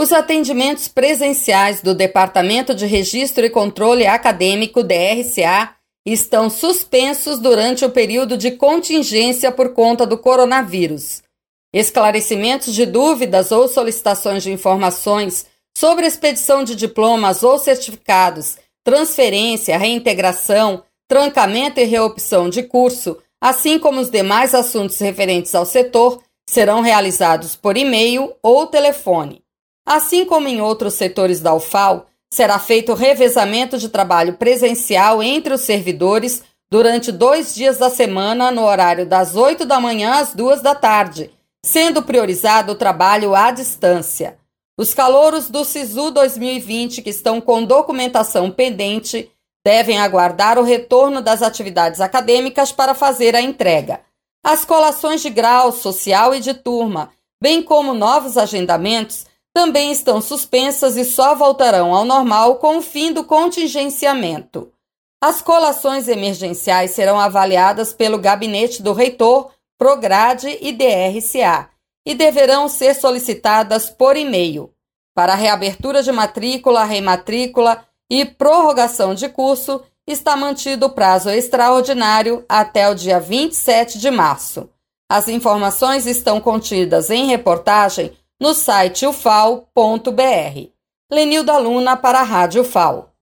Os atendimentos presenciais do Departamento de Registro e Controle Acadêmico DRCA estão suspensos durante o período de contingência por conta do coronavírus. Esclarecimentos de dúvidas ou solicitações de informações sobre expedição de diplomas ou certificados, transferência, reintegração, trancamento e reopção de curso, assim como os demais assuntos referentes ao setor, serão realizados por e-mail ou telefone. Assim como em outros setores da UFAL, será feito revezamento de trabalho presencial entre os servidores durante dois dias da semana, no horário das 8 da manhã às 2 da tarde, sendo priorizado o trabalho à distância. Os calouros do SISU 2020 que estão com documentação pendente devem aguardar o retorno das atividades acadêmicas para fazer a entrega. As colações de grau, social e de turma, bem como novos agendamentos, também estão suspensas e só voltarão ao normal com o fim do contingenciamento. As colações emergenciais serão avaliadas pelo gabinete do reitor, Prograde e DRCA e deverão ser solicitadas por e-mail. Para reabertura de matrícula, rematrícula e prorrogação de curso, está mantido o prazo extraordinário até o dia 27 de março. As informações estão contidas em reportagem no site ufal.br. Lenilda Luna para a Rádio UFAL.